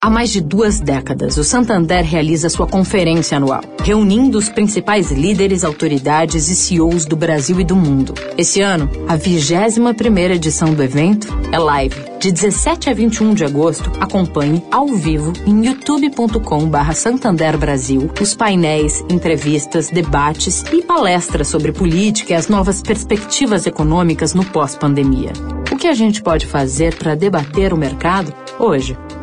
Há mais de duas décadas, o Santander realiza sua conferência anual, reunindo os principais líderes, autoridades e CEOs do Brasil e do mundo. Esse ano, a 21ª edição do evento é live. De 17 a 21 de agosto, acompanhe ao vivo em youtube.com.br Santander Brasil os painéis, entrevistas, debates e palestras sobre política e as novas perspectivas econômicas no pós-pandemia. O que a gente pode fazer para debater o mercado? Hoje,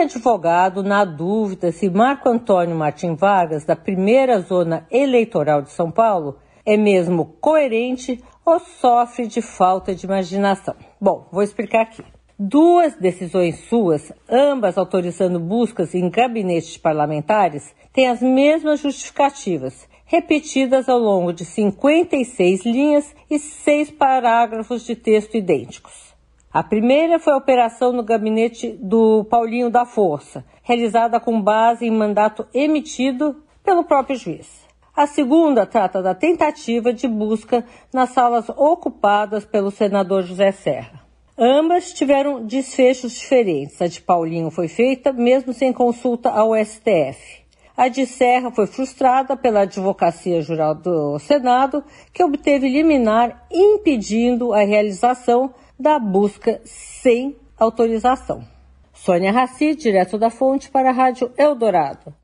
Advogado na dúvida se Marco Antônio Martim Vargas, da primeira zona eleitoral de São Paulo, é mesmo coerente ou sofre de falta de imaginação. Bom, vou explicar aqui. Duas decisões suas, ambas autorizando buscas em gabinetes parlamentares, têm as mesmas justificativas, repetidas ao longo de 56 linhas e seis parágrafos de texto idênticos. A primeira foi a operação no gabinete do Paulinho da Força, realizada com base em mandato emitido pelo próprio juiz. A segunda trata da tentativa de busca nas salas ocupadas pelo senador José Serra. Ambas tiveram desfechos diferentes. A de Paulinho foi feita mesmo sem consulta ao STF. A de Serra foi frustrada pela Advocacia Geral do Senado, que obteve liminar impedindo a realização da busca sem autorização. Sônia Raci, direto da fonte para a Rádio Eldorado.